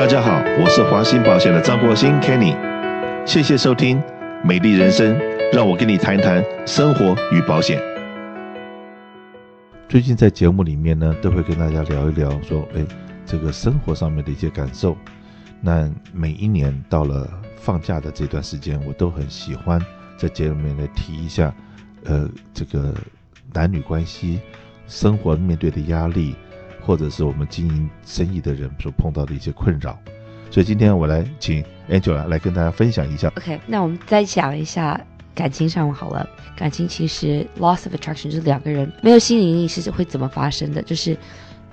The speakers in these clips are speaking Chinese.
大家好，我是华兴保险的张国兴 Kenny，谢谢收听《美丽人生》，让我跟你谈谈生活与保险。最近在节目里面呢，都会跟大家聊一聊，说，哎，这个生活上面的一些感受。那每一年到了放假的这段时间，我都很喜欢在节目里面来提一下，呃，这个男女关系、生活面对的压力。或者是我们经营生意的人所碰到的一些困扰，所以今天我来请 Angela 来跟大家分享一下。OK，那我们再讲一下感情上好了。感情其实 loss of attraction 就是两个人没有吸引力是会怎么发生的？就是，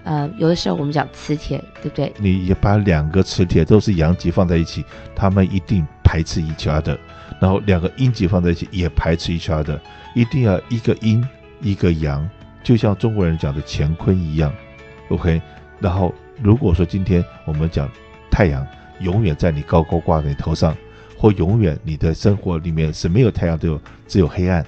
呃，有的时候我们讲磁铁，对不对？你也把两个磁铁都是阳极放在一起，他们一定排斥 each other。然后两个阴极放在一起也排斥 each other，一定要一个阴一个阳，就像中国人讲的乾坤一样。OK，然后如果说今天我们讲太阳永远在你高高挂在你头上，或永远你的生活里面是没有太阳，都有只有黑暗，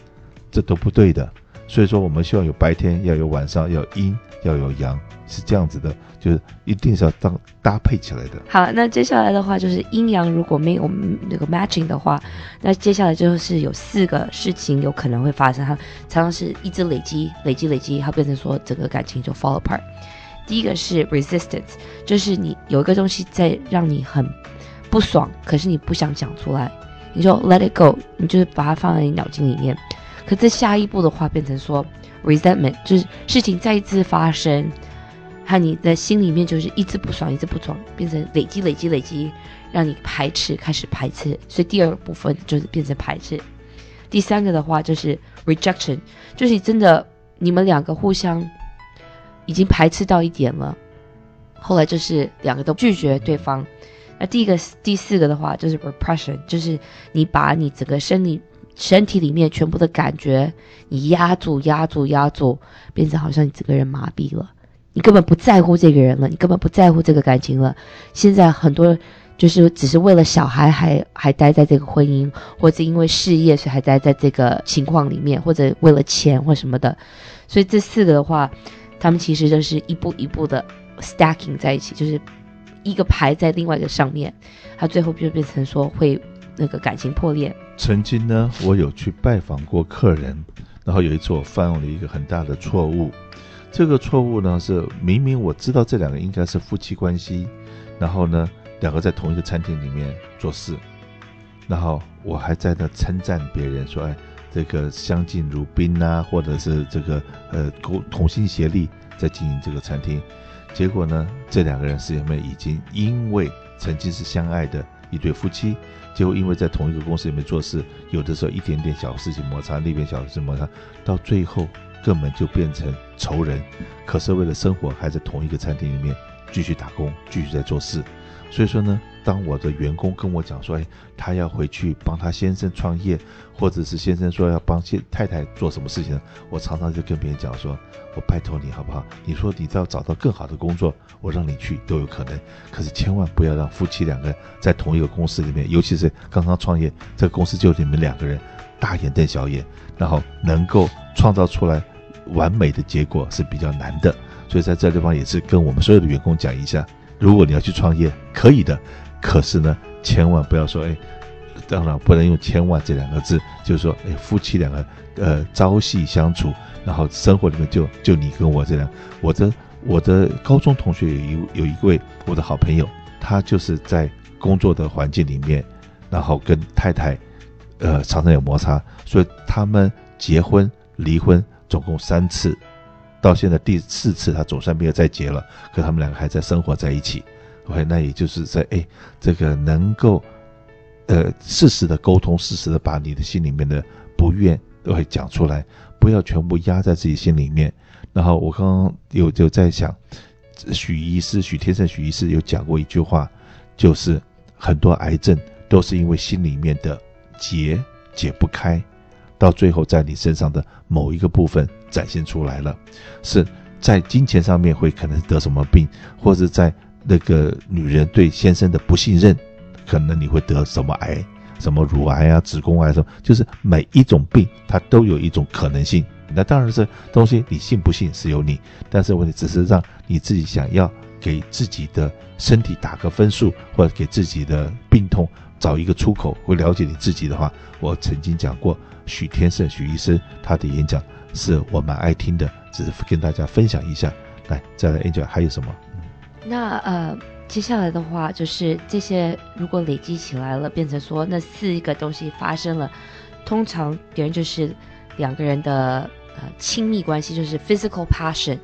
这都不对的。所以说我们希望有白天，要有晚上，要有阴，要有阳，是这样子的，就是一定是要当搭配起来的。好，那接下来的话就是阴阳如果没有那个 matching 的话，那接下来就是有四个事情有可能会发生，它常常是一直累积、累积、累积，它变成说整个感情就 fall apart。第一个是 resistance，就是你有一个东西在让你很不爽，可是你不想讲出来，你就 let it go，你就是把它放在你脑筋里面。可是下一步的话变成说 resentment，就是事情再一次发生，和你的心里面就是一直不爽，一直不爽，变成累积、累积、累积，让你排斥，开始排斥。所以第二部分就是变成排斥。第三个的话就是 rejection，就是真的你们两个互相。已经排斥到一点了，后来就是两个都拒绝对方。那第一个、第四个的话就是 repression，就是你把你整个身体、身体里面全部的感觉，你压住、压住、压住，变成好像你整个人麻痹了，你根本不在乎这个人了，你根本不在乎这个感情了。现在很多就是只是为了小孩还还待在这个婚姻，或者因为事业所以还待在这个情况里面，或者为了钱或什么的。所以这四个的话。他们其实就是一步一步的 stacking 在一起，就是一个排在另外一个上面，它最后就变成说会那个感情破裂。曾经呢，我有去拜访过客人，然后有一次我犯了一个很大的错误。这个错误呢是明明我知道这两个应该是夫妻关系，然后呢两个在同一个餐厅里面做事，然后我还在那称赞别人说：“哎。”这个相敬如宾啊，或者是这个呃同同心协力在经营这个餐厅，结果呢，这两个人是因为已经因为曾经是相爱的一对夫妻，结果因为在同一个公司里面做事，有的时候一点点小事情摩擦，那边小事情摩擦，到最后根本就变成仇人。可是为了生活，还在同一个餐厅里面继续打工，继续在做事。所以说呢，当我的员工跟我讲说，哎，他要回去帮他先生创业，或者是先生说要帮太太做什么事情，我常常就跟别人讲说，我拜托你好不好？你说你要找到更好的工作，我让你去都有可能，可是千万不要让夫妻两个人在同一个公司里面，尤其是刚刚创业，这个公司就你们两个人大眼瞪小眼，然后能够创造出来完美的结果是比较难的。所以在这地方也是跟我们所有的员工讲一下。如果你要去创业，可以的，可是呢，千万不要说，哎，当然不能用“千万”这两个字，就是说，哎，夫妻两个，呃，朝夕相处，然后生活里面就就你跟我这样。我的我的高中同学有一有一位我的好朋友，他就是在工作的环境里面，然后跟太太，呃，常常有摩擦，所以他们结婚离婚总共三次。到现在第四次，他总算没有再结了，可他们两个还在生活在一起。OK，那也就是在哎，这个能够，呃，适时的沟通，适时的把你的心里面的不愿都会讲出来，不要全部压在自己心里面。然后我刚刚有就在想，许医师许天胜许医师有讲过一句话，就是很多癌症都是因为心里面的结解不开。到最后，在你身上的某一个部分展现出来了，是在金钱上面会可能得什么病，或者在那个女人对先生的不信任，可能你会得什么癌，什么乳癌啊、子宫癌什么，就是每一种病它都有一种可能性。那当然是东西你信不信是由你，但是问题只是让你自己想要给自己的身体打个分数，或者给自己的病痛找一个出口，会了解你自己的话，我曾经讲过许天胜许医生他的演讲是我蛮爱听的，只是跟大家分享一下。来，再来 Angel 还有什么？那呃，接下来的话就是这些如果累积起来了，变成说那四个东西发生了，通常别人就是两个人的呃亲密关系，就是 physical passion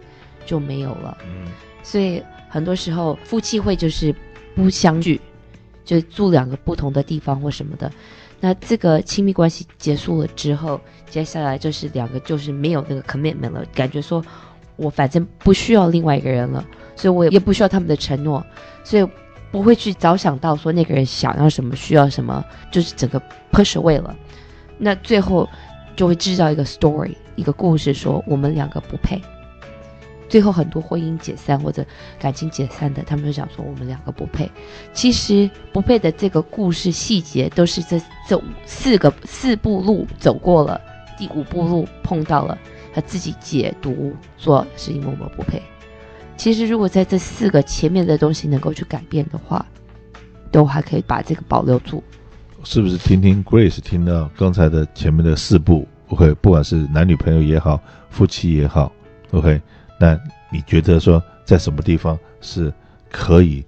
就没有了。嗯，所以很多时候夫妻会就是不相聚，就住两个不同的地方或什么的。那这个亲密关系结束了之后，接下来就是两个就是没有那个 commitment 了，感觉说。我反正不需要另外一个人了，所以我也不需要他们的承诺，所以不会去早想到说那个人想要什么，需要什么，就是整个 push away 了。那最后就会制造一个 story，一个故事，说我们两个不配。最后很多婚姻解散或者感情解散的，他们就讲说我们两个不配。其实不配的这个故事细节都是这这四个四步路走过了，第五步路碰到了。他自己解读说是因为我们不配。其实如果在这四个前面的东西能够去改变的话，都还可以把这个保留住。是不是听听 Grace 听到刚才的前面的四步？OK，不管是男女朋友也好，夫妻也好，OK，那你觉得说在什么地方是可以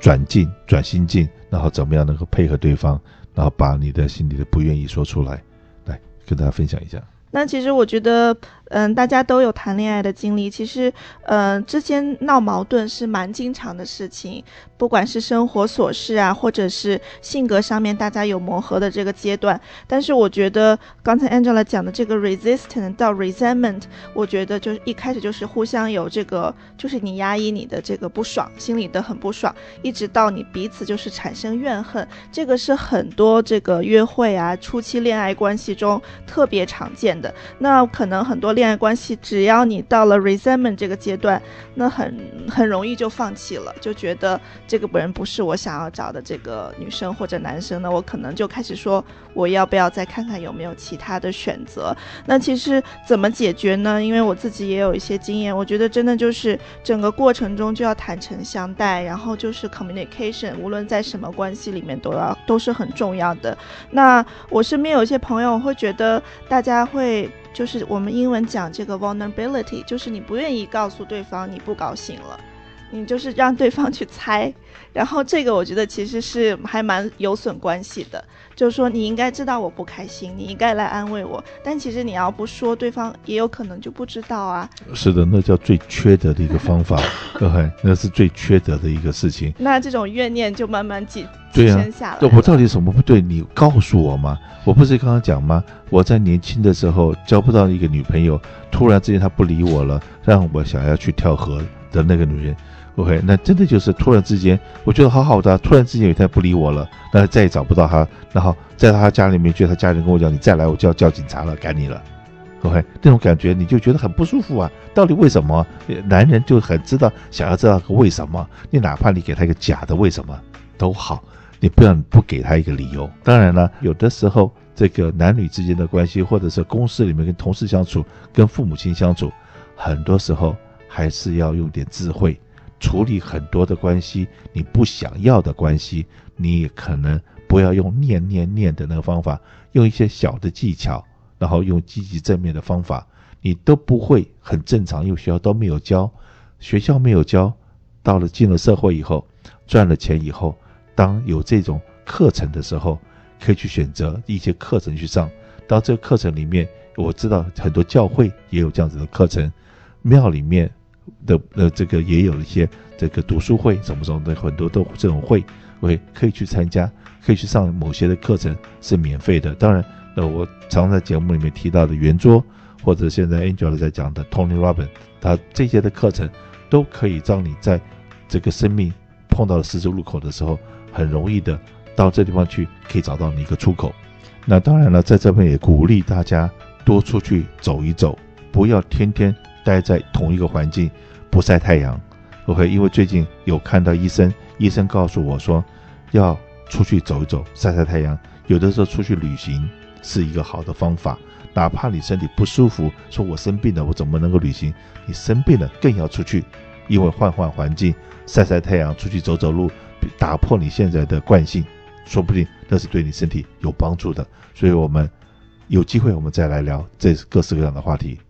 转进、转心境，然后怎么样能够配合对方，然后把你的心里的不愿意说出来，来跟大家分享一下。那其实我觉得，嗯，大家都有谈恋爱的经历，其实，嗯，之间闹矛盾是蛮经常的事情，不管是生活琐事啊，或者是性格上面大家有磨合的这个阶段。但是我觉得刚才 Angela 讲的这个 resistance 到 resentment，我觉得就是一开始就是互相有这个，就是你压抑你的这个不爽，心里的很不爽，一直到你彼此就是产生怨恨，这个是很多这个约会啊，初期恋爱关系中特别常见的。那可能很多恋爱关系，只要你到了 resentment 这个阶段，那很很容易就放弃了，就觉得这个人不是我想要找的这个女生或者男生，那我可能就开始说，我要不要再看看有没有其他的选择？那其实怎么解决呢？因为我自己也有一些经验，我觉得真的就是整个过程中就要坦诚相待，然后就是 communication，无论在什么关系里面都要都是很重要的。那我身边有一些朋友会觉得大家会。对就是我们英文讲这个 vulnerability，就是你不愿意告诉对方你不高兴了，你就是让对方去猜，然后这个我觉得其实是还蛮有损关系的。就是说你应该知道我不开心，你应该来安慰我，但其实你要不说，对方也有可能就不知道啊。是的，那叫最缺德的一个方法，对，那是最缺德的一个事情。那这种怨念就慢慢积积下来。对，我到底什么不对？你告诉我嘛。我不是刚刚讲吗？我在年轻的时候交不到一个女朋友，突然之间她不理我了，让我想要去跳河的那个女人。OK，那真的就是突然之间，我觉得好好的，突然之间有一天不理我了，那再也找不到他，然后在他家里面，觉得她家人跟我讲，你再来我就要叫警察了，赶你了。OK，那种感觉你就觉得很不舒服啊。到底为什么？男人就很知道，想要知道个为什么。你哪怕你给他一个假的为什么都好，你不要不给他一个理由。当然了，有的时候这个男女之间的关系，或者是公司里面跟同事相处，跟父母亲相处，很多时候还是要用点智慧。处理很多的关系，你不想要的关系，你也可能不要用念念念的那个方法，用一些小的技巧，然后用积极正面的方法，你都不会很正常，因为学校都没有教，学校没有教，到了进了社会以后，赚了钱以后，当有这种课程的时候，可以去选择一些课程去上。到这个课程里面，我知道很多教会也有这样子的课程，庙里面。的呃，这个也有一些这个读书会什么什么的，很多都这种会，会可以去参加，可以去上某些的课程是免费的。当然，呃，我常在节目里面提到的圆桌，或者现在 Angel 在讲的 Tony Robbins，他这些的课程都可以让你在这个生命碰到了十字路口的时候，很容易的到这地方去，可以找到你一个出口。那当然了，在这边也鼓励大家多出去走一走，不要天天。待在同一个环境，不晒太阳，OK？因为最近有看到医生，医生告诉我说，要出去走一走，晒晒太阳。有的时候出去旅行是一个好的方法，哪怕你身体不舒服，说我生病了，我怎么能够旅行？你生病了更要出去，因为换换环境、晒晒太阳、出去走走路，打破你现在的惯性，说不定那是对你身体有帮助的。所以，我们有机会我们再来聊这各式各样的话题。